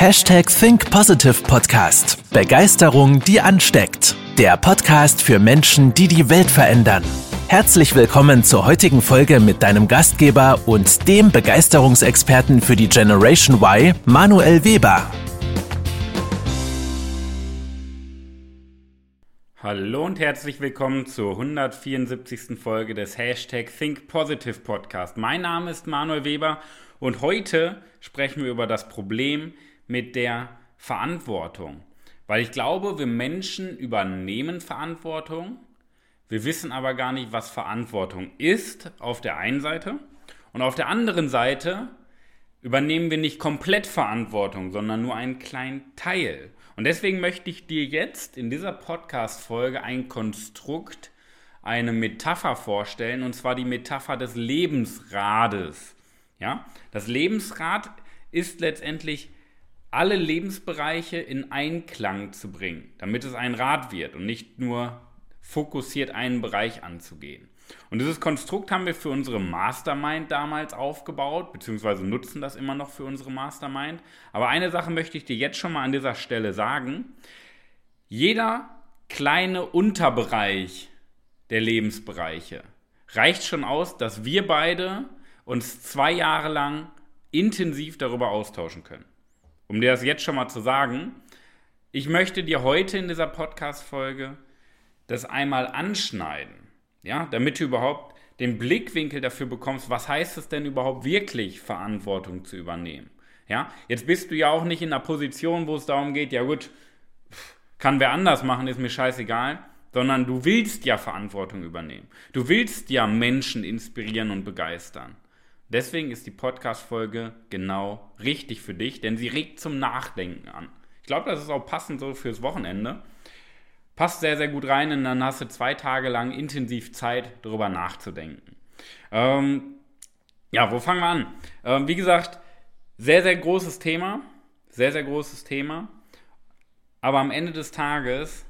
Hashtag Think Positive Podcast. Begeisterung, die ansteckt. Der Podcast für Menschen, die die Welt verändern. Herzlich willkommen zur heutigen Folge mit deinem Gastgeber und dem Begeisterungsexperten für die Generation Y, Manuel Weber. Hallo und herzlich willkommen zur 174. Folge des Hashtag Think Positive Podcast. Mein Name ist Manuel Weber und heute sprechen wir über das Problem, mit der Verantwortung. Weil ich glaube, wir Menschen übernehmen Verantwortung, wir wissen aber gar nicht, was Verantwortung ist auf der einen Seite und auf der anderen Seite übernehmen wir nicht komplett Verantwortung, sondern nur einen kleinen Teil. Und deswegen möchte ich dir jetzt in dieser Podcast-Folge ein Konstrukt, eine Metapher vorstellen, und zwar die Metapher des Lebensrades. Ja? Das Lebensrad ist letztendlich alle Lebensbereiche in Einklang zu bringen, damit es ein Rad wird und nicht nur fokussiert einen Bereich anzugehen. Und dieses Konstrukt haben wir für unsere Mastermind damals aufgebaut, beziehungsweise nutzen das immer noch für unsere Mastermind. Aber eine Sache möchte ich dir jetzt schon mal an dieser Stelle sagen. Jeder kleine Unterbereich der Lebensbereiche reicht schon aus, dass wir beide uns zwei Jahre lang intensiv darüber austauschen können um dir das jetzt schon mal zu sagen, ich möchte dir heute in dieser Podcast-Folge das einmal anschneiden, ja, damit du überhaupt den Blickwinkel dafür bekommst, was heißt es denn überhaupt wirklich, Verantwortung zu übernehmen. Ja, jetzt bist du ja auch nicht in einer Position, wo es darum geht, ja gut, kann wer anders machen, ist mir scheißegal, sondern du willst ja Verantwortung übernehmen. Du willst ja Menschen inspirieren und begeistern. Deswegen ist die Podcast-Folge genau richtig für dich, denn sie regt zum Nachdenken an. Ich glaube, das ist auch passend so fürs Wochenende. Passt sehr, sehr gut rein und dann hast du zwei Tage lang intensiv Zeit, darüber nachzudenken. Ähm, ja, wo fangen wir an? Ähm, wie gesagt, sehr, sehr großes Thema. Sehr, sehr großes Thema. Aber am Ende des Tages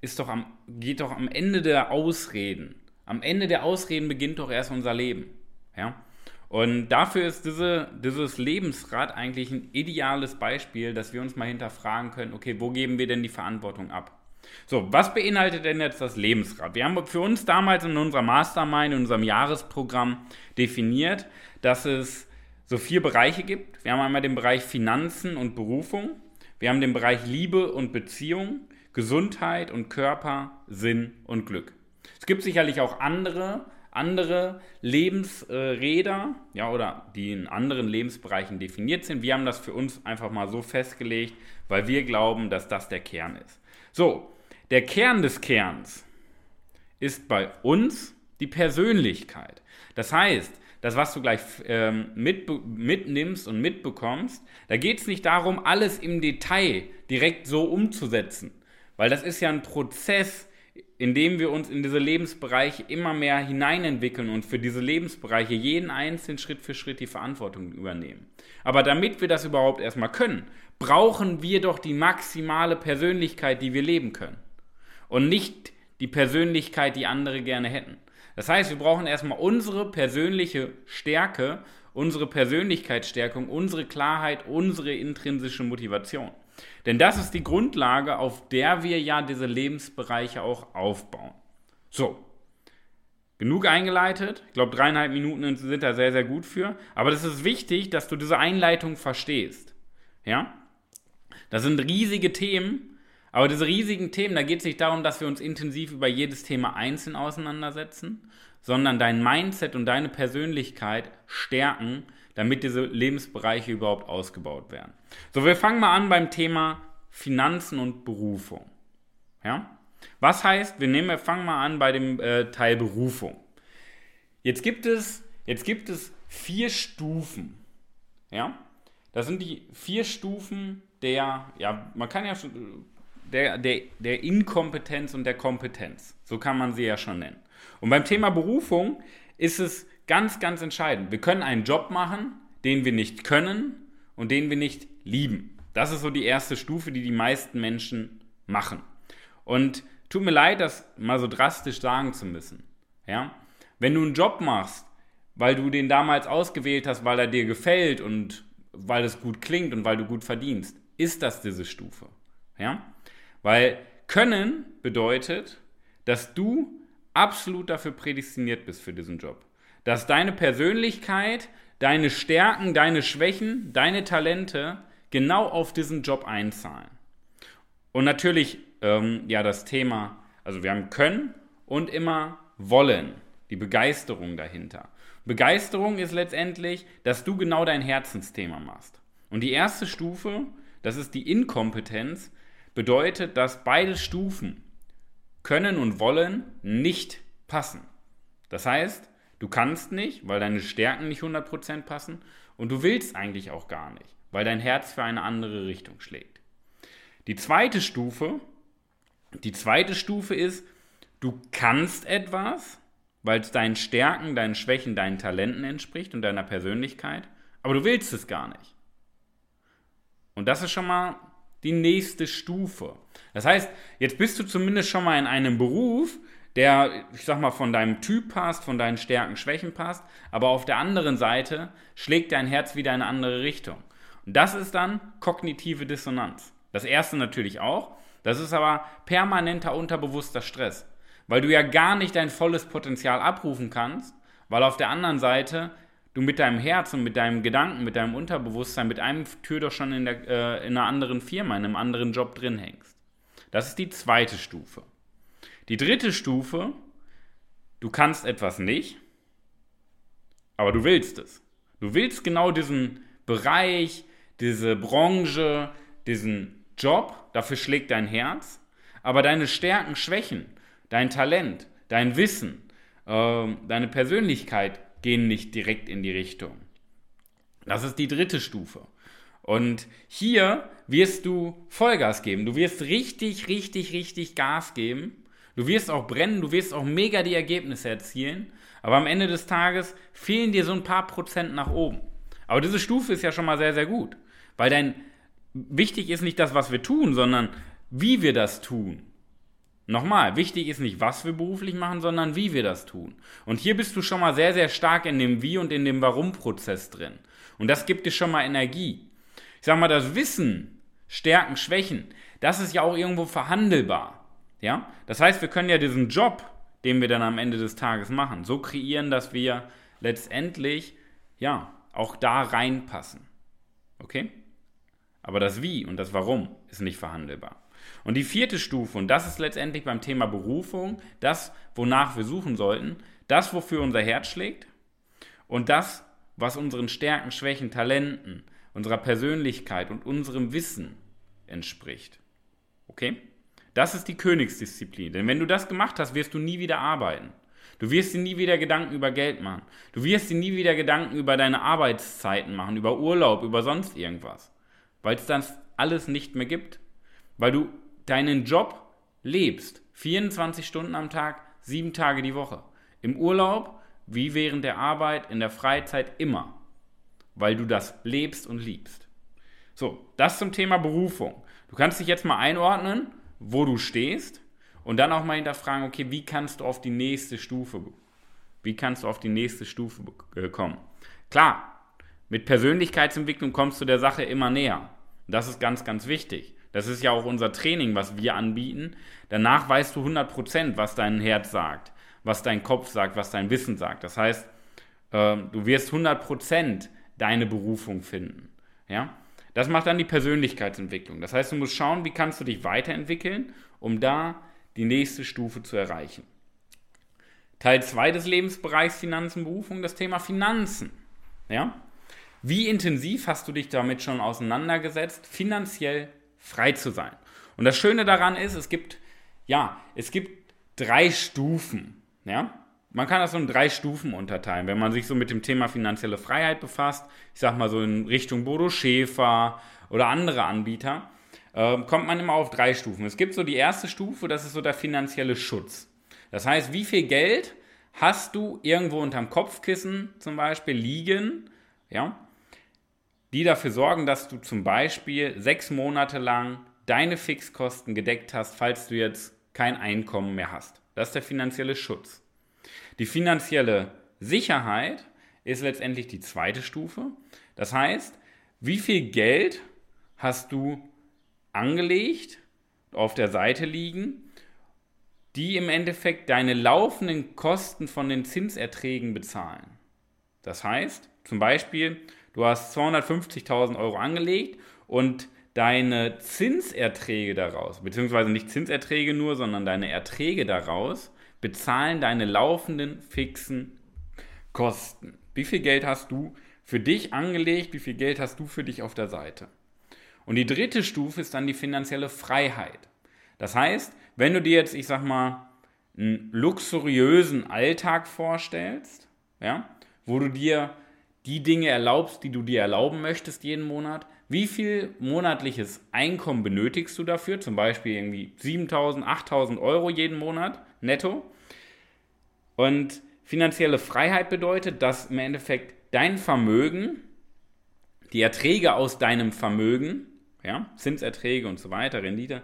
ist doch am, geht doch am Ende der Ausreden. Am Ende der Ausreden beginnt doch erst unser Leben. Ja? Und dafür ist diese, dieses Lebensrad eigentlich ein ideales Beispiel, dass wir uns mal hinterfragen können, okay, wo geben wir denn die Verantwortung ab? So, was beinhaltet denn jetzt das Lebensrad? Wir haben für uns damals in unserer Mastermind, in unserem Jahresprogramm definiert, dass es so vier Bereiche gibt. Wir haben einmal den Bereich Finanzen und Berufung, wir haben den Bereich Liebe und Beziehung, Gesundheit und Körper, Sinn und Glück. Es gibt sicherlich auch andere andere Lebensräder, ja, oder die in anderen Lebensbereichen definiert sind. Wir haben das für uns einfach mal so festgelegt, weil wir glauben, dass das der Kern ist. So, der Kern des Kerns ist bei uns die Persönlichkeit. Das heißt, das, was du gleich ähm, mit, mitnimmst und mitbekommst, da geht es nicht darum, alles im Detail direkt so umzusetzen, weil das ist ja ein Prozess, indem wir uns in diese Lebensbereiche immer mehr hineinentwickeln und für diese Lebensbereiche jeden einzelnen Schritt für Schritt die Verantwortung übernehmen. Aber damit wir das überhaupt erstmal können, brauchen wir doch die maximale Persönlichkeit, die wir leben können. Und nicht die Persönlichkeit, die andere gerne hätten. Das heißt, wir brauchen erstmal unsere persönliche Stärke, unsere Persönlichkeitsstärkung, unsere Klarheit, unsere intrinsische Motivation. Denn das ist die Grundlage, auf der wir ja diese Lebensbereiche auch aufbauen. So, genug eingeleitet. Ich glaube, dreieinhalb Minuten sind da sehr, sehr gut für. Aber das ist wichtig, dass du diese Einleitung verstehst. Ja? Das sind riesige Themen. Aber diese riesigen Themen, da geht es nicht darum, dass wir uns intensiv über jedes Thema einzeln auseinandersetzen, sondern dein Mindset und deine Persönlichkeit stärken, damit diese Lebensbereiche überhaupt ausgebaut werden. So, wir fangen mal an beim Thema Finanzen und Berufung. Ja? Was heißt, wir, nehmen, wir fangen mal an bei dem äh, Teil Berufung. Jetzt gibt es, jetzt gibt es vier Stufen. Ja? Das sind die vier Stufen der, ja, man kann ja schon, der, der, der Inkompetenz und der Kompetenz. So kann man sie ja schon nennen. Und beim Thema Berufung ist es Ganz, ganz entscheidend. Wir können einen Job machen, den wir nicht können und den wir nicht lieben. Das ist so die erste Stufe, die die meisten Menschen machen. Und tut mir leid, das mal so drastisch sagen zu müssen. Ja? Wenn du einen Job machst, weil du den damals ausgewählt hast, weil er dir gefällt und weil es gut klingt und weil du gut verdienst, ist das diese Stufe. Ja? Weil können bedeutet, dass du absolut dafür prädestiniert bist für diesen Job. Dass deine Persönlichkeit, deine Stärken, deine Schwächen, deine Talente genau auf diesen Job einzahlen. Und natürlich, ähm, ja, das Thema, also wir haben können und immer wollen, die Begeisterung dahinter. Begeisterung ist letztendlich, dass du genau dein Herzensthema machst. Und die erste Stufe, das ist die Inkompetenz, bedeutet, dass beide Stufen können und wollen nicht passen. Das heißt, du kannst nicht, weil deine Stärken nicht 100% passen und du willst eigentlich auch gar nicht, weil dein Herz für eine andere Richtung schlägt. Die zweite Stufe, die zweite Stufe ist, du kannst etwas, weil es deinen Stärken, deinen Schwächen, deinen Talenten entspricht und deiner Persönlichkeit, aber du willst es gar nicht. Und das ist schon mal die nächste Stufe. Das heißt, jetzt bist du zumindest schon mal in einem Beruf, der, ich sag mal, von deinem Typ passt, von deinen Stärken, Schwächen passt, aber auf der anderen Seite schlägt dein Herz wieder in eine andere Richtung. Und das ist dann kognitive Dissonanz. Das erste natürlich auch, das ist aber permanenter unterbewusster Stress weil du ja gar nicht dein volles Potenzial abrufen kannst, weil auf der anderen Seite du mit deinem Herz und mit deinem Gedanken, mit deinem Unterbewusstsein, mit einem Tür doch schon in, der, äh, in einer anderen Firma, in einem anderen Job drin hängst. Das ist die zweite Stufe. Die dritte Stufe, du kannst etwas nicht, aber du willst es. Du willst genau diesen Bereich, diese Branche, diesen Job, dafür schlägt dein Herz, aber deine Stärken, Schwächen, dein Talent, dein Wissen, äh, deine Persönlichkeit gehen nicht direkt in die Richtung. Das ist die dritte Stufe. Und hier wirst du Vollgas geben. Du wirst richtig, richtig, richtig Gas geben. Du wirst auch brennen, du wirst auch mega die Ergebnisse erzielen. Aber am Ende des Tages fehlen dir so ein paar Prozent nach oben. Aber diese Stufe ist ja schon mal sehr, sehr gut. Weil dein wichtig ist nicht das, was wir tun, sondern wie wir das tun. Nochmal, wichtig ist nicht, was wir beruflich machen, sondern wie wir das tun. Und hier bist du schon mal sehr, sehr stark in dem Wie und in dem Warum-Prozess drin. Und das gibt dir schon mal Energie. Ich sag mal, das Wissen, Stärken, Schwächen, das ist ja auch irgendwo verhandelbar. Ja? Das heißt, wir können ja diesen Job, den wir dann am Ende des Tages machen, so kreieren, dass wir letztendlich, ja, auch da reinpassen. Okay? Aber das Wie und das Warum ist nicht verhandelbar. Und die vierte Stufe, und das ist letztendlich beim Thema Berufung, das, wonach wir suchen sollten, das, wofür unser Herz schlägt und das, was unseren Stärken, Schwächen, Talenten, unserer Persönlichkeit und unserem Wissen entspricht. Okay? Das ist die Königsdisziplin. Denn wenn du das gemacht hast, wirst du nie wieder arbeiten. Du wirst dir nie wieder Gedanken über Geld machen. Du wirst dir nie wieder Gedanken über deine Arbeitszeiten machen, über Urlaub, über sonst irgendwas. Weil es das alles nicht mehr gibt weil du deinen Job lebst. 24 Stunden am Tag, sieben Tage die Woche. Im Urlaub, wie während der Arbeit, in der Freizeit immer. Weil du das lebst und liebst. So, das zum Thema Berufung. Du kannst dich jetzt mal einordnen, wo du stehst und dann auch mal hinterfragen, okay, wie kannst du auf die nächste Stufe, wie kannst du auf die nächste Stufe äh, kommen? Klar, mit Persönlichkeitsentwicklung kommst du der Sache immer näher. Das ist ganz, ganz wichtig. Das ist ja auch unser Training, was wir anbieten. Danach weißt du 100%, was dein Herz sagt, was dein Kopf sagt, was dein Wissen sagt. Das heißt, äh, du wirst 100% deine Berufung finden. Ja? Das macht dann die Persönlichkeitsentwicklung. Das heißt, du musst schauen, wie kannst du dich weiterentwickeln, um da die nächste Stufe zu erreichen. Teil 2 des Lebensbereichs Finanzen, Berufung, das Thema Finanzen. Ja? Wie intensiv hast du dich damit schon auseinandergesetzt, finanziell frei zu sein. Und das Schöne daran ist, es gibt, ja, es gibt drei Stufen. Ja? Man kann das so in drei Stufen unterteilen. Wenn man sich so mit dem Thema finanzielle Freiheit befasst, ich sag mal so in Richtung Bodo Schäfer oder andere Anbieter, äh, kommt man immer auf drei Stufen. Es gibt so die erste Stufe, das ist so der finanzielle Schutz. Das heißt, wie viel Geld hast du irgendwo unterm Kopfkissen zum Beispiel liegen, ja, die dafür sorgen, dass du zum Beispiel sechs Monate lang deine Fixkosten gedeckt hast, falls du jetzt kein Einkommen mehr hast. Das ist der finanzielle Schutz. Die finanzielle Sicherheit ist letztendlich die zweite Stufe. Das heißt, wie viel Geld hast du angelegt, auf der Seite liegen, die im Endeffekt deine laufenden Kosten von den Zinserträgen bezahlen. Das heißt, zum Beispiel, du hast 250.000 Euro angelegt und deine Zinserträge daraus, beziehungsweise nicht Zinserträge nur, sondern deine Erträge daraus, bezahlen deine laufenden fixen Kosten. Wie viel Geld hast du für dich angelegt? Wie viel Geld hast du für dich auf der Seite? Und die dritte Stufe ist dann die finanzielle Freiheit. Das heißt, wenn du dir jetzt, ich sag mal, einen luxuriösen Alltag vorstellst, ja, wo du dir die Dinge erlaubst, die du dir erlauben möchtest jeden Monat, wie viel monatliches Einkommen benötigst du dafür? Zum Beispiel irgendwie 7000, 8000 Euro jeden Monat netto. Und finanzielle Freiheit bedeutet, dass im Endeffekt dein Vermögen, die Erträge aus deinem Vermögen, ja, Zinserträge und so weiter, Rendite,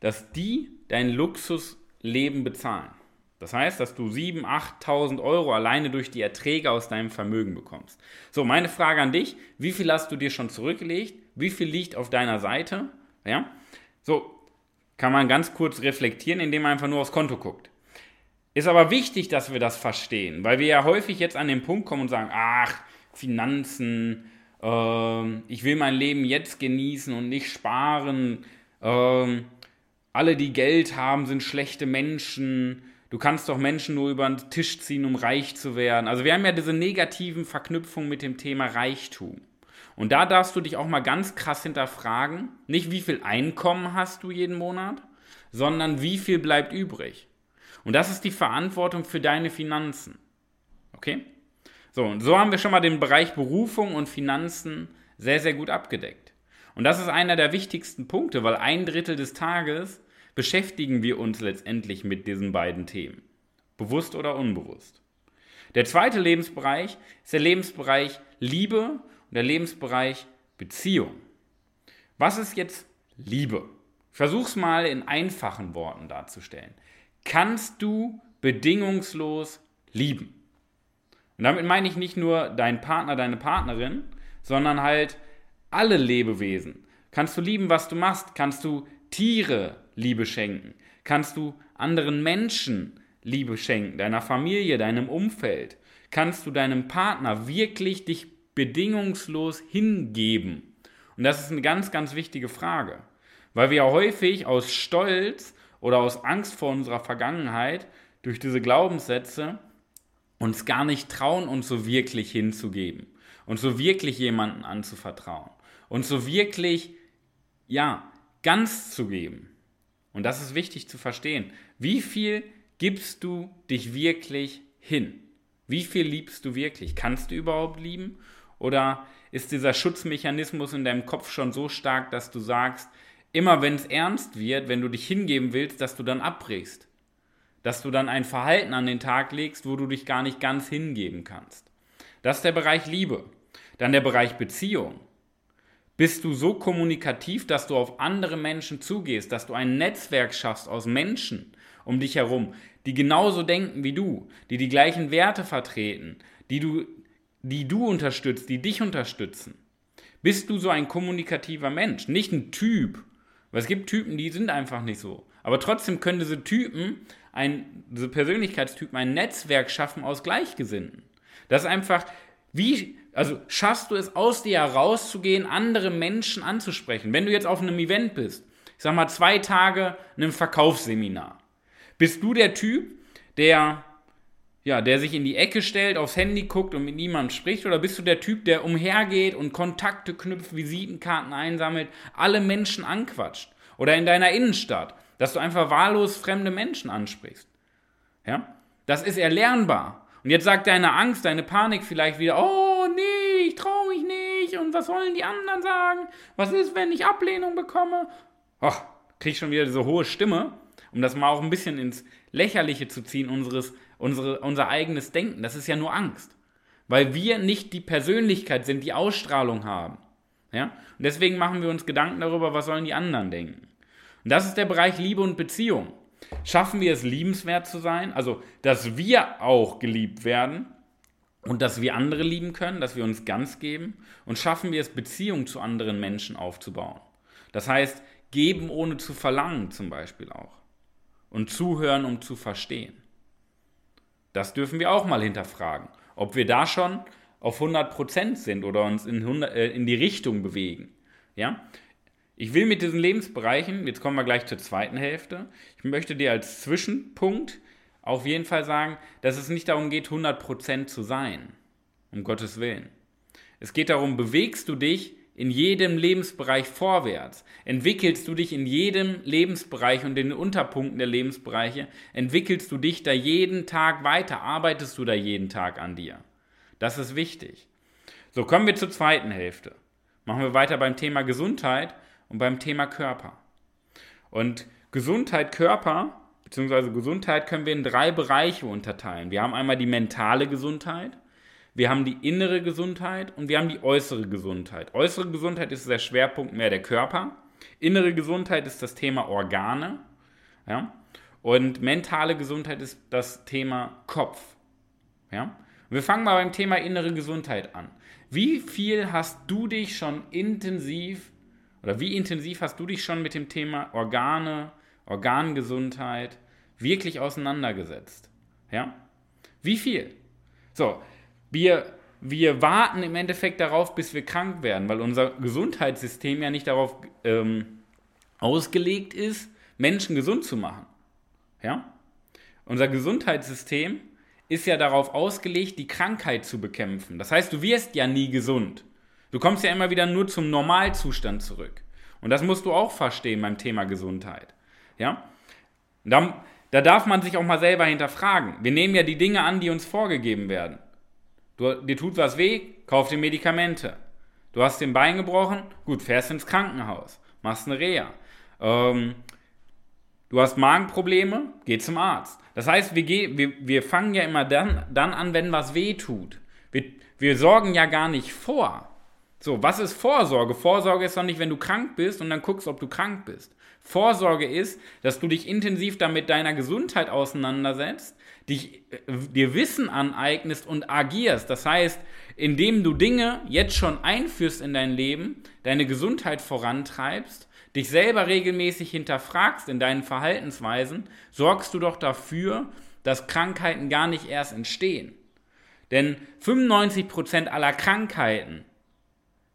dass die dein Luxusleben bezahlen. Das heißt, dass du 7.000, 8.000 Euro alleine durch die Erträge aus deinem Vermögen bekommst. So, meine Frage an dich, wie viel hast du dir schon zurückgelegt? Wie viel liegt auf deiner Seite? Ja? So, kann man ganz kurz reflektieren, indem man einfach nur aufs Konto guckt. Ist aber wichtig, dass wir das verstehen, weil wir ja häufig jetzt an den Punkt kommen und sagen, ach, Finanzen, äh, ich will mein Leben jetzt genießen und nicht sparen, äh, alle, die Geld haben, sind schlechte Menschen, du kannst doch Menschen nur über den Tisch ziehen, um reich zu werden. Also wir haben ja diese negativen Verknüpfungen mit dem Thema Reichtum. Und da darfst du dich auch mal ganz krass hinterfragen, nicht wie viel Einkommen hast du jeden Monat, sondern wie viel bleibt übrig. Und das ist die Verantwortung für deine Finanzen. Okay? So, und so haben wir schon mal den Bereich Berufung und Finanzen sehr, sehr gut abgedeckt. Und das ist einer der wichtigsten Punkte, weil ein Drittel des Tages beschäftigen wir uns letztendlich mit diesen beiden Themen. Bewusst oder unbewusst. Der zweite Lebensbereich ist der Lebensbereich Liebe der Lebensbereich Beziehung. Was ist jetzt Liebe? Versuch's mal in einfachen Worten darzustellen kannst du bedingungslos lieben. Und damit meine ich nicht nur deinen Partner, deine Partnerin, sondern halt alle Lebewesen. Kannst du lieben, was du machst? Kannst du Tiere Liebe schenken? Kannst du anderen Menschen Liebe schenken, deiner Familie, deinem Umfeld? Kannst du deinem Partner wirklich dich bedingungslos hingeben? Und das ist eine ganz, ganz wichtige Frage, weil wir ja häufig aus Stolz oder aus Angst vor unserer Vergangenheit durch diese Glaubenssätze uns gar nicht trauen, uns so wirklich hinzugeben, uns so wirklich jemanden anzuvertrauen, uns so wirklich, ja, ganz zu geben. Und das ist wichtig zu verstehen. Wie viel gibst du dich wirklich hin? Wie viel liebst du wirklich? Kannst du überhaupt lieben? Oder ist dieser Schutzmechanismus in deinem Kopf schon so stark, dass du sagst, immer wenn es ernst wird, wenn du dich hingeben willst, dass du dann abbrichst. Dass du dann ein Verhalten an den Tag legst, wo du dich gar nicht ganz hingeben kannst. Das ist der Bereich Liebe. Dann der Bereich Beziehung. Bist du so kommunikativ, dass du auf andere Menschen zugehst, dass du ein Netzwerk schaffst aus Menschen um dich herum, die genauso denken wie du, die die gleichen Werte vertreten, die du, die du unterstützt, die dich unterstützen? Bist du so ein kommunikativer Mensch, nicht ein Typ, weil es gibt Typen, die sind einfach nicht so. Aber trotzdem können diese Typen, ein, diese Persönlichkeitstypen, ein Netzwerk schaffen aus Gleichgesinnten. Das ist einfach, wie, also schaffst du es aus dir herauszugehen, andere Menschen anzusprechen. Wenn du jetzt auf einem Event bist, ich sag mal zwei Tage in einem Verkaufsseminar, bist du der Typ, der ja, der sich in die Ecke stellt, aufs Handy guckt und mit niemandem spricht? Oder bist du der Typ, der umhergeht und Kontakte knüpft, Visitenkarten einsammelt, alle Menschen anquatscht? Oder in deiner Innenstadt, dass du einfach wahllos fremde Menschen ansprichst? Ja? Das ist erlernbar. Und jetzt sagt deine Angst, deine Panik vielleicht wieder, oh nee, ich traue mich nicht und was sollen die anderen sagen? Was ist, wenn ich Ablehnung bekomme? Och, krieg schon wieder diese hohe Stimme, um das mal auch ein bisschen ins Lächerliche zu ziehen, unseres unsere, unser eigenes Denken. Das ist ja nur Angst. Weil wir nicht die Persönlichkeit sind, die Ausstrahlung haben. Ja? Und deswegen machen wir uns Gedanken darüber, was sollen die anderen denken. Und das ist der Bereich Liebe und Beziehung. Schaffen wir es, liebenswert zu sein, also dass wir auch geliebt werden, und dass wir andere lieben können, dass wir uns ganz geben und schaffen wir es, Beziehungen zu anderen Menschen aufzubauen. Das heißt, geben ohne zu verlangen zum Beispiel auch und zuhören, um zu verstehen. Das dürfen wir auch mal hinterfragen, ob wir da schon auf 100% sind oder uns in, 100, äh, in die Richtung bewegen. Ja? Ich will mit diesen Lebensbereichen, jetzt kommen wir gleich zur zweiten Hälfte, ich möchte dir als Zwischenpunkt auf jeden Fall sagen, dass es nicht darum geht, 100% zu sein, um Gottes Willen. Es geht darum, bewegst du dich in jedem Lebensbereich vorwärts, entwickelst du dich in jedem Lebensbereich und in den Unterpunkten der Lebensbereiche, entwickelst du dich da jeden Tag weiter, arbeitest du da jeden Tag an dir. Das ist wichtig. So, kommen wir zur zweiten Hälfte. Machen wir weiter beim Thema Gesundheit und beim Thema Körper. Und Gesundheit, Körper beziehungsweise Gesundheit können wir in drei Bereiche unterteilen. Wir haben einmal die mentale Gesundheit, wir haben die innere Gesundheit und wir haben die äußere Gesundheit. Äußere Gesundheit ist der Schwerpunkt mehr der Körper. Innere Gesundheit ist das Thema Organe. Ja? Und mentale Gesundheit ist das Thema Kopf. Ja? wir fangen mal beim Thema innere Gesundheit an. Wie viel hast du dich schon intensiv oder wie intensiv hast du dich schon mit dem Thema Organe, Organgesundheit wirklich auseinandergesetzt? Ja? Wie viel? So, wir, wir warten im Endeffekt darauf, bis wir krank werden, weil unser Gesundheitssystem ja nicht darauf ähm, ausgelegt ist, Menschen gesund zu machen. Ja? Unser Gesundheitssystem ist ja darauf ausgelegt, die Krankheit zu bekämpfen. Das heißt, du wirst ja nie gesund. Du kommst ja immer wieder nur zum Normalzustand zurück. Und das musst du auch verstehen beim Thema Gesundheit. Ja? Da, da darf man sich auch mal selber hinterfragen. Wir nehmen ja die Dinge an, die uns vorgegeben werden. Du, dir tut was weh, kauf dir Medikamente. Du hast den Bein gebrochen, gut, fährst ins Krankenhaus, machst eine Reha. Ähm, du hast Magenprobleme, geh zum Arzt. Das heißt, wir, wir, wir fangen ja immer dann, dann an, wenn was weh tut. Wir, wir sorgen ja gar nicht vor. So, was ist Vorsorge? Vorsorge ist doch nicht, wenn du krank bist und dann guckst, ob du krank bist. Vorsorge ist, dass du dich intensiv damit deiner Gesundheit auseinandersetzt, dich, äh, dir Wissen aneignest und agierst. Das heißt, indem du Dinge jetzt schon einführst in dein Leben, deine Gesundheit vorantreibst, dich selber regelmäßig hinterfragst in deinen Verhaltensweisen, sorgst du doch dafür, dass Krankheiten gar nicht erst entstehen. Denn 95% aller Krankheiten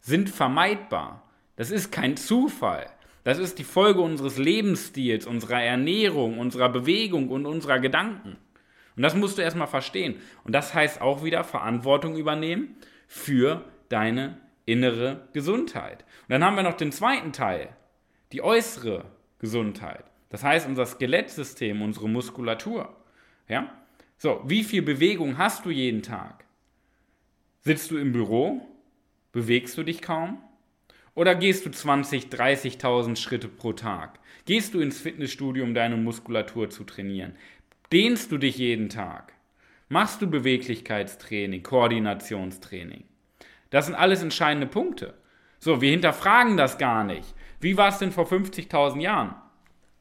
sind vermeidbar. Das ist kein Zufall. Das ist die Folge unseres Lebensstils, unserer Ernährung, unserer Bewegung und unserer Gedanken. Und das musst du erstmal verstehen. Und das heißt auch wieder Verantwortung übernehmen für deine innere Gesundheit. Und dann haben wir noch den zweiten Teil, die äußere Gesundheit. Das heißt unser Skelettsystem, unsere Muskulatur. Ja? So, wie viel Bewegung hast du jeden Tag? Sitzt du im Büro? Bewegst du dich kaum? Oder gehst du 20, 30.000 Schritte pro Tag? Gehst du ins Fitnessstudio, um deine Muskulatur zu trainieren? Dehnst du dich jeden Tag? Machst du Beweglichkeitstraining, Koordinationstraining? Das sind alles entscheidende Punkte. So, wir hinterfragen das gar nicht. Wie war es denn vor 50.000 Jahren?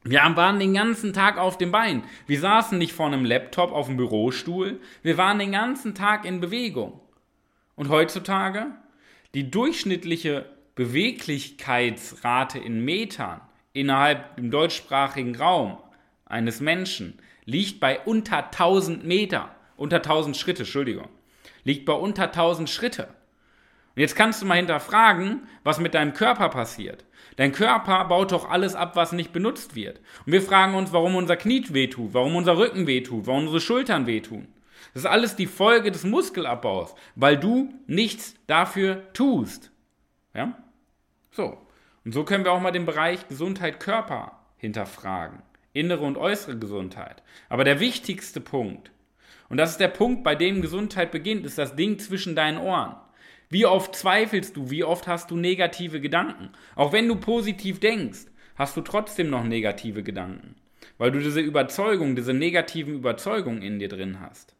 Wir waren den ganzen Tag auf dem Bein. Wir saßen nicht vor einem Laptop auf dem Bürostuhl. Wir waren den ganzen Tag in Bewegung. Und heutzutage? Die durchschnittliche Beweglichkeitsrate in Metern innerhalb dem deutschsprachigen Raum eines Menschen liegt bei unter 1000 Meter, unter 1000 Schritte, Entschuldigung, liegt bei unter 1000 Schritte. Und jetzt kannst du mal hinterfragen, was mit deinem Körper passiert. Dein Körper baut doch alles ab, was nicht benutzt wird. Und wir fragen uns, warum unser Knie wehtut, warum unser Rücken wehtut, warum unsere Schultern wehtun. Das ist alles die Folge des Muskelabbaus, weil du nichts dafür tust. Ja? So. Und so können wir auch mal den Bereich Gesundheit Körper hinterfragen. Innere und äußere Gesundheit. Aber der wichtigste Punkt, und das ist der Punkt, bei dem Gesundheit beginnt, ist das Ding zwischen deinen Ohren. Wie oft zweifelst du? Wie oft hast du negative Gedanken? Auch wenn du positiv denkst, hast du trotzdem noch negative Gedanken. Weil du diese Überzeugung, diese negativen Überzeugungen in dir drin hast.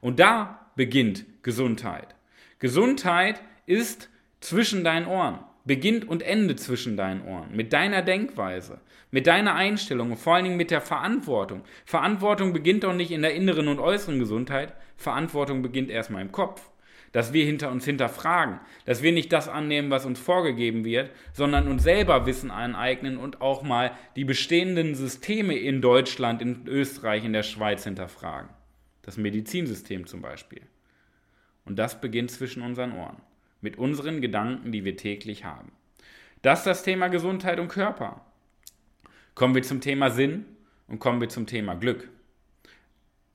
Und da beginnt Gesundheit. Gesundheit ist zwischen deinen Ohren. beginnt und endet zwischen deinen Ohren, mit deiner Denkweise, mit deiner Einstellung und vor allen Dingen mit der Verantwortung. Verantwortung beginnt doch nicht in der inneren und äußeren Gesundheit, Verantwortung beginnt erstmal im Kopf. Dass wir hinter uns hinterfragen, dass wir nicht das annehmen, was uns vorgegeben wird, sondern uns selber Wissen aneignen und auch mal die bestehenden Systeme in Deutschland, in Österreich, in der Schweiz hinterfragen. Das Medizinsystem zum Beispiel. Und das beginnt zwischen unseren Ohren mit unseren Gedanken, die wir täglich haben. Das ist das Thema Gesundheit und Körper. Kommen wir zum Thema Sinn und kommen wir zum Thema Glück.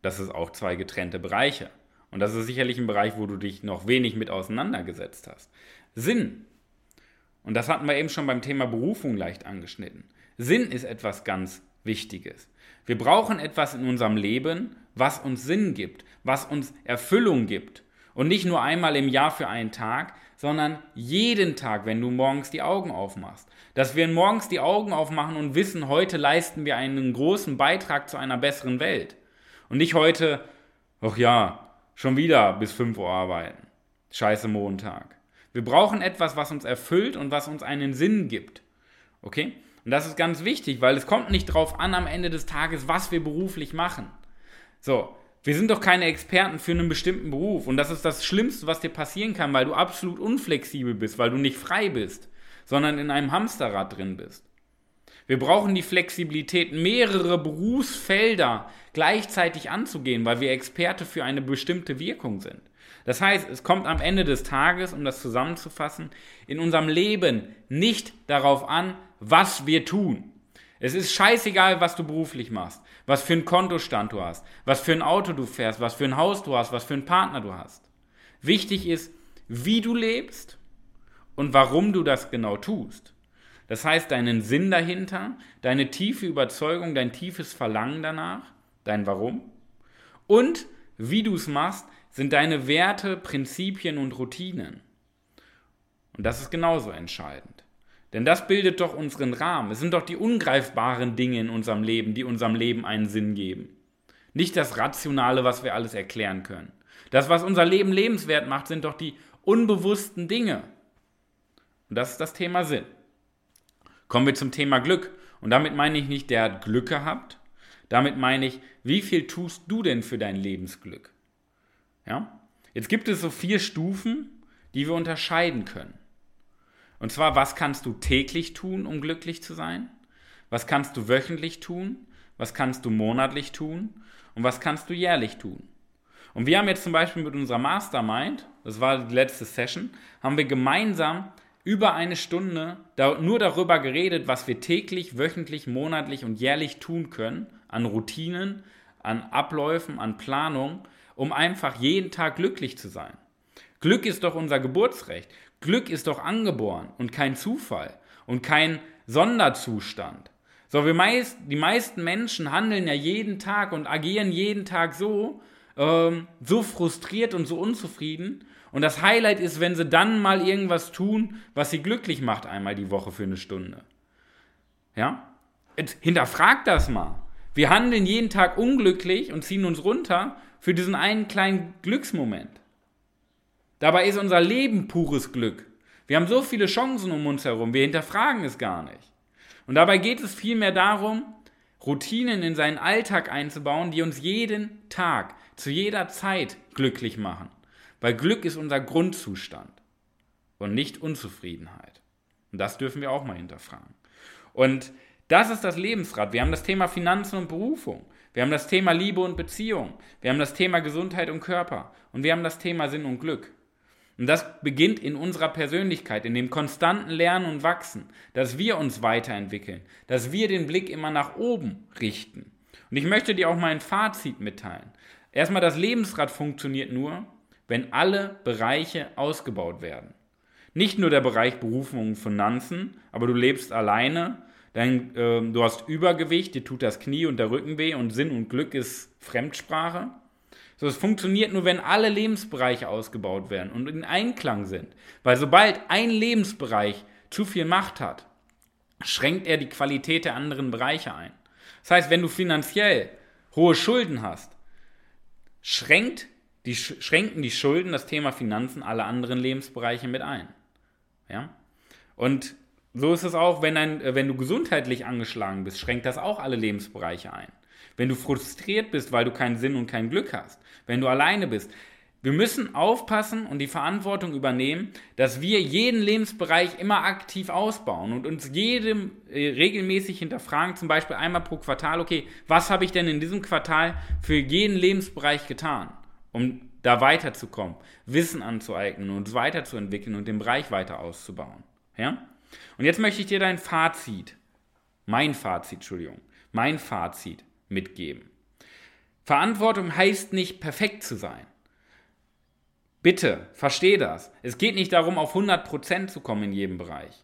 Das ist auch zwei getrennte Bereiche. Und das ist sicherlich ein Bereich, wo du dich noch wenig mit auseinandergesetzt hast. Sinn. Und das hatten wir eben schon beim Thema Berufung leicht angeschnitten. Sinn ist etwas ganz Wichtiges. Wir brauchen etwas in unserem Leben, was uns Sinn gibt, was uns Erfüllung gibt. Und nicht nur einmal im Jahr für einen Tag, sondern jeden Tag, wenn du morgens die Augen aufmachst. Dass wir morgens die Augen aufmachen und wissen, heute leisten wir einen großen Beitrag zu einer besseren Welt. Und nicht heute, ach ja, schon wieder bis 5 Uhr arbeiten. Scheiße Montag. Wir brauchen etwas, was uns erfüllt und was uns einen Sinn gibt. Okay? Und das ist ganz wichtig, weil es kommt nicht drauf an am Ende des Tages, was wir beruflich machen. So, wir sind doch keine Experten für einen bestimmten Beruf. Und das ist das Schlimmste, was dir passieren kann, weil du absolut unflexibel bist, weil du nicht frei bist, sondern in einem Hamsterrad drin bist. Wir brauchen die Flexibilität, mehrere Berufsfelder gleichzeitig anzugehen, weil wir Experte für eine bestimmte Wirkung sind. Das heißt, es kommt am Ende des Tages, um das zusammenzufassen, in unserem Leben nicht darauf an, was wir tun. Es ist scheißegal, was du beruflich machst, was für einen Kontostand du hast, was für ein Auto du fährst, was für ein Haus du hast, was für einen Partner du hast. Wichtig ist, wie du lebst und warum du das genau tust. Das heißt, deinen Sinn dahinter, deine tiefe Überzeugung, dein tiefes Verlangen danach, dein Warum. Und wie du es machst, sind deine Werte, Prinzipien und Routinen. Und das ist genauso entscheidend. Denn das bildet doch unseren Rahmen. Es sind doch die ungreifbaren Dinge in unserem Leben, die unserem Leben einen Sinn geben. Nicht das Rationale, was wir alles erklären können. Das, was unser Leben lebenswert macht, sind doch die unbewussten Dinge. Und das ist das Thema Sinn. Kommen wir zum Thema Glück. Und damit meine ich nicht, der hat Glück gehabt. Damit meine ich, wie viel tust du denn für dein Lebensglück? Ja? Jetzt gibt es so vier Stufen, die wir unterscheiden können. Und zwar, was kannst du täglich tun, um glücklich zu sein? Was kannst du wöchentlich tun? Was kannst du monatlich tun? Und was kannst du jährlich tun? Und wir haben jetzt zum Beispiel mit unserer Mastermind, das war die letzte Session, haben wir gemeinsam über eine Stunde nur darüber geredet, was wir täglich, wöchentlich, monatlich und jährlich tun können an Routinen, an Abläufen, an Planung, um einfach jeden Tag glücklich zu sein. Glück ist doch unser Geburtsrecht. Glück ist doch angeboren und kein Zufall und kein Sonderzustand. So, wir meist, die meisten Menschen handeln ja jeden Tag und agieren jeden Tag so, ähm, so frustriert und so unzufrieden. Und das Highlight ist, wenn sie dann mal irgendwas tun, was sie glücklich macht, einmal die Woche für eine Stunde. Ja? Jetzt hinterfragt das mal. Wir handeln jeden Tag unglücklich und ziehen uns runter für diesen einen kleinen Glücksmoment. Dabei ist unser Leben pures Glück. Wir haben so viele Chancen um uns herum, wir hinterfragen es gar nicht. Und dabei geht es vielmehr darum, Routinen in seinen Alltag einzubauen, die uns jeden Tag, zu jeder Zeit glücklich machen. Weil Glück ist unser Grundzustand und nicht Unzufriedenheit. Und das dürfen wir auch mal hinterfragen. Und das ist das Lebensrad. Wir haben das Thema Finanzen und Berufung. Wir haben das Thema Liebe und Beziehung. Wir haben das Thema Gesundheit und Körper. Und wir haben das Thema Sinn und Glück. Und das beginnt in unserer Persönlichkeit, in dem konstanten Lernen und Wachsen, dass wir uns weiterentwickeln, dass wir den Blick immer nach oben richten. Und ich möchte dir auch mal ein Fazit mitteilen. Erstmal, das Lebensrad funktioniert nur, wenn alle Bereiche ausgebaut werden. Nicht nur der Bereich Berufung und Finanzen, aber du lebst alleine, dann, äh, du hast Übergewicht, dir tut das Knie und der Rücken weh und Sinn und Glück ist Fremdsprache. So, es funktioniert nur, wenn alle Lebensbereiche ausgebaut werden und in Einklang sind. Weil sobald ein Lebensbereich zu viel Macht hat, schränkt er die Qualität der anderen Bereiche ein. Das heißt, wenn du finanziell hohe Schulden hast, schränkt die, schränken die Schulden das Thema Finanzen alle anderen Lebensbereiche mit ein. Ja? Und so ist es auch, wenn, ein, äh, wenn du gesundheitlich angeschlagen bist, schränkt das auch alle Lebensbereiche ein. Wenn du frustriert bist, weil du keinen Sinn und kein Glück hast, wenn du alleine bist. Wir müssen aufpassen und die Verantwortung übernehmen, dass wir jeden Lebensbereich immer aktiv ausbauen und uns jedem äh, regelmäßig hinterfragen, zum Beispiel einmal pro Quartal, okay, was habe ich denn in diesem Quartal für jeden Lebensbereich getan, um da weiterzukommen, Wissen anzueignen und uns weiterzuentwickeln und den Bereich weiter auszubauen. Ja? Und jetzt möchte ich dir dein Fazit, mein Fazit, Entschuldigung, mein Fazit mitgeben. Verantwortung heißt nicht perfekt zu sein. Bitte, versteh das. Es geht nicht darum, auf 100% zu kommen in jedem Bereich.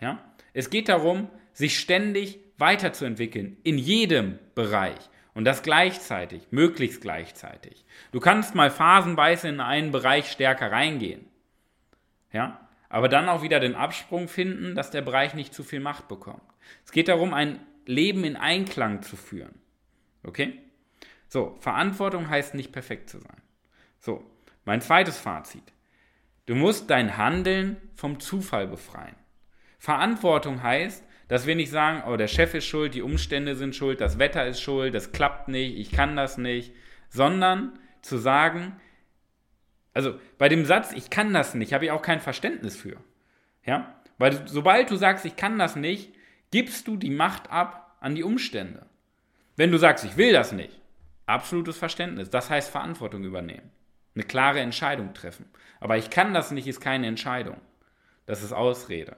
Ja? Es geht darum, sich ständig weiterzuentwickeln in jedem Bereich. Und das gleichzeitig, möglichst gleichzeitig. Du kannst mal phasenweise in einen Bereich stärker reingehen. Ja? Aber dann auch wieder den Absprung finden, dass der Bereich nicht zu viel Macht bekommt. Es geht darum, ein Leben in Einklang zu führen. Okay? So, Verantwortung heißt nicht perfekt zu sein. So, mein zweites Fazit. Du musst dein Handeln vom Zufall befreien. Verantwortung heißt, dass wir nicht sagen, oh, der Chef ist schuld, die Umstände sind schuld, das Wetter ist schuld, das klappt nicht, ich kann das nicht, sondern zu sagen, also bei dem Satz, ich kann das nicht, habe ich auch kein Verständnis für. Ja? Weil sobald du sagst, ich kann das nicht, gibst du die Macht ab an die Umstände. Wenn du sagst, ich will das nicht, absolutes Verständnis, das heißt Verantwortung übernehmen. Eine klare Entscheidung treffen. Aber ich kann das nicht, ist keine Entscheidung. Das ist Ausrede.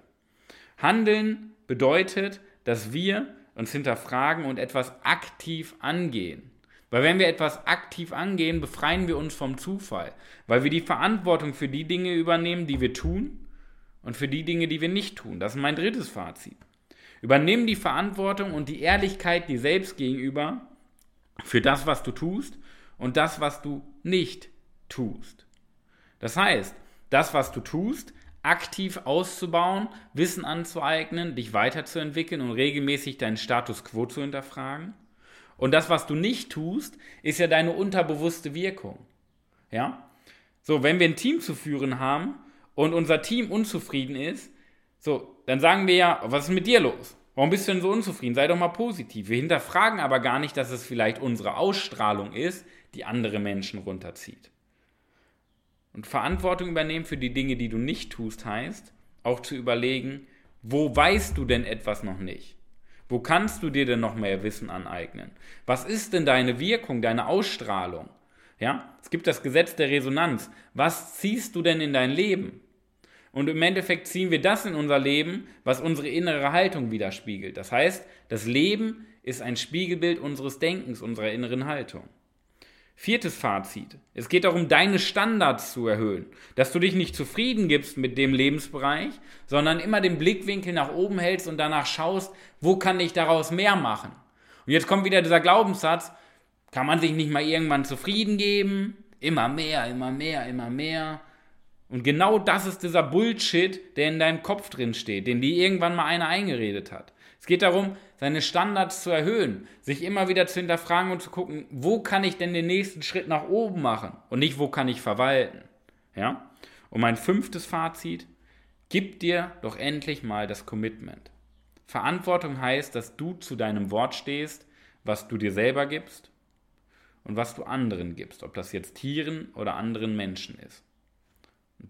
Handeln bedeutet, dass wir uns hinterfragen und etwas aktiv angehen. Weil wenn wir etwas aktiv angehen, befreien wir uns vom Zufall, weil wir die Verantwortung für die Dinge übernehmen, die wir tun und für die Dinge, die wir nicht tun. Das ist mein drittes Fazit. Übernimm die Verantwortung und die Ehrlichkeit dir selbst gegenüber für das, was du tust und das, was du nicht tust. Das heißt, das, was du tust, aktiv auszubauen, Wissen anzueignen, dich weiterzuentwickeln und regelmäßig deinen Status quo zu hinterfragen. Und das, was du nicht tust, ist ja deine unterbewusste Wirkung. Ja? So, wenn wir ein Team zu führen haben und unser Team unzufrieden ist, so, dann sagen wir ja, was ist mit dir los? Warum bist du denn so unzufrieden? Sei doch mal positiv. Wir hinterfragen aber gar nicht, dass es vielleicht unsere Ausstrahlung ist, die andere Menschen runterzieht. Und Verantwortung übernehmen für die Dinge, die du nicht tust, heißt auch zu überlegen, wo weißt du denn etwas noch nicht? Wo kannst du dir denn noch mehr Wissen aneignen? Was ist denn deine Wirkung, deine Ausstrahlung? Ja, es gibt das Gesetz der Resonanz. Was ziehst du denn in dein Leben? Und im Endeffekt ziehen wir das in unser Leben, was unsere innere Haltung widerspiegelt. Das heißt, das Leben ist ein Spiegelbild unseres Denkens, unserer inneren Haltung. Viertes Fazit. Es geht darum, deine Standards zu erhöhen. Dass du dich nicht zufrieden gibst mit dem Lebensbereich, sondern immer den Blickwinkel nach oben hältst und danach schaust, wo kann ich daraus mehr machen. Und jetzt kommt wieder dieser Glaubenssatz, kann man sich nicht mal irgendwann zufrieden geben? Immer mehr, immer mehr, immer mehr. Und genau das ist dieser Bullshit, der in deinem Kopf drin steht, den dir irgendwann mal einer eingeredet hat. Es geht darum, seine Standards zu erhöhen, sich immer wieder zu hinterfragen und zu gucken, wo kann ich denn den nächsten Schritt nach oben machen und nicht, wo kann ich verwalten. Ja? Und mein fünftes Fazit, gib dir doch endlich mal das Commitment. Verantwortung heißt, dass du zu deinem Wort stehst, was du dir selber gibst und was du anderen gibst, ob das jetzt Tieren oder anderen Menschen ist.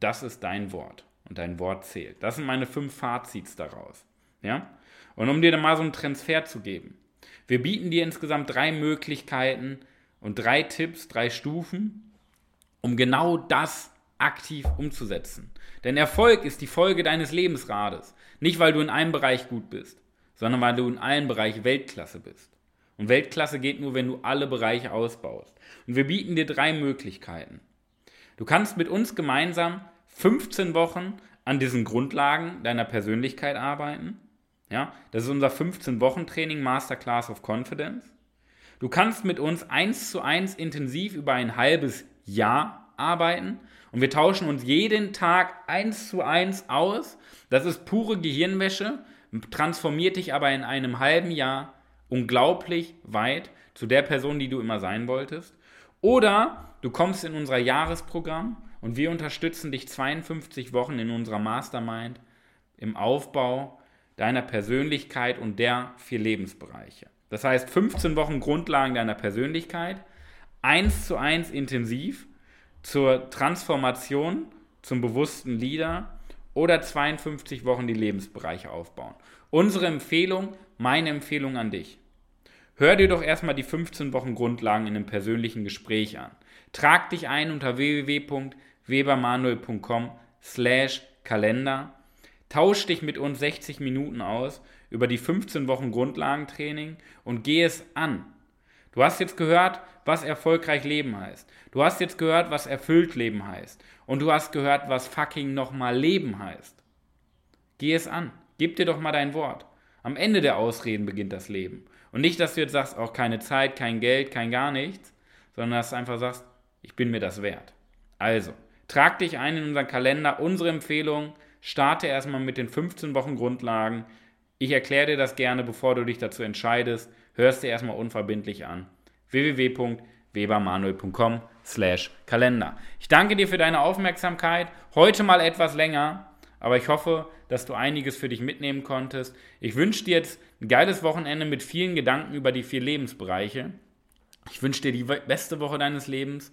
Das ist dein Wort und dein Wort zählt. Das sind meine fünf Fazits daraus. Ja? Und um dir dann mal so einen Transfer zu geben. Wir bieten dir insgesamt drei Möglichkeiten und drei Tipps, drei Stufen, um genau das aktiv umzusetzen. Denn Erfolg ist die Folge deines Lebensrades. Nicht, weil du in einem Bereich gut bist, sondern weil du in allen Bereichen Weltklasse bist. Und Weltklasse geht nur, wenn du alle Bereiche ausbaust. Und wir bieten dir drei Möglichkeiten. Du kannst mit uns gemeinsam 15 Wochen an diesen Grundlagen deiner Persönlichkeit arbeiten. Ja, das ist unser 15-Wochen-Training Masterclass of Confidence. Du kannst mit uns eins zu eins intensiv über ein halbes Jahr arbeiten und wir tauschen uns jeden Tag eins zu eins aus. Das ist pure Gehirnwäsche, transformiert dich aber in einem halben Jahr unglaublich weit zu der Person, die du immer sein wolltest. Oder du kommst in unser Jahresprogramm und wir unterstützen dich 52 Wochen in unserer Mastermind im Aufbau deiner Persönlichkeit und der vier Lebensbereiche. Das heißt 15 Wochen Grundlagen deiner Persönlichkeit, eins zu eins intensiv zur Transformation zum bewussten Leader oder 52 Wochen die Lebensbereiche aufbauen. Unsere Empfehlung, meine Empfehlung an dich. Hör dir doch erstmal die 15 Wochen Grundlagen in einem persönlichen Gespräch an. Trag dich ein unter www.webermanuel.com slash Kalender. Tausch dich mit uns 60 Minuten aus über die 15 Wochen Grundlagentraining und geh es an. Du hast jetzt gehört, was erfolgreich Leben heißt. Du hast jetzt gehört, was erfüllt Leben heißt. Und du hast gehört, was fucking nochmal Leben heißt. Geh es an. Gib dir doch mal dein Wort. Am Ende der Ausreden beginnt das Leben. Und nicht, dass du jetzt sagst, auch keine Zeit, kein Geld, kein gar nichts, sondern dass du einfach sagst, ich bin mir das wert. Also, trag dich ein in unseren Kalender. Unsere Empfehlung, starte erstmal mit den 15 Wochen Grundlagen. Ich erkläre dir das gerne, bevor du dich dazu entscheidest. Hörst dir erstmal unverbindlich an. www.webermanuel.com slash Kalender. Ich danke dir für deine Aufmerksamkeit. Heute mal etwas länger, aber ich hoffe, dass du einiges für dich mitnehmen konntest. Ich wünsche dir jetzt ein geiles Wochenende mit vielen Gedanken über die vier Lebensbereiche. Ich wünsche dir die beste Woche deines Lebens.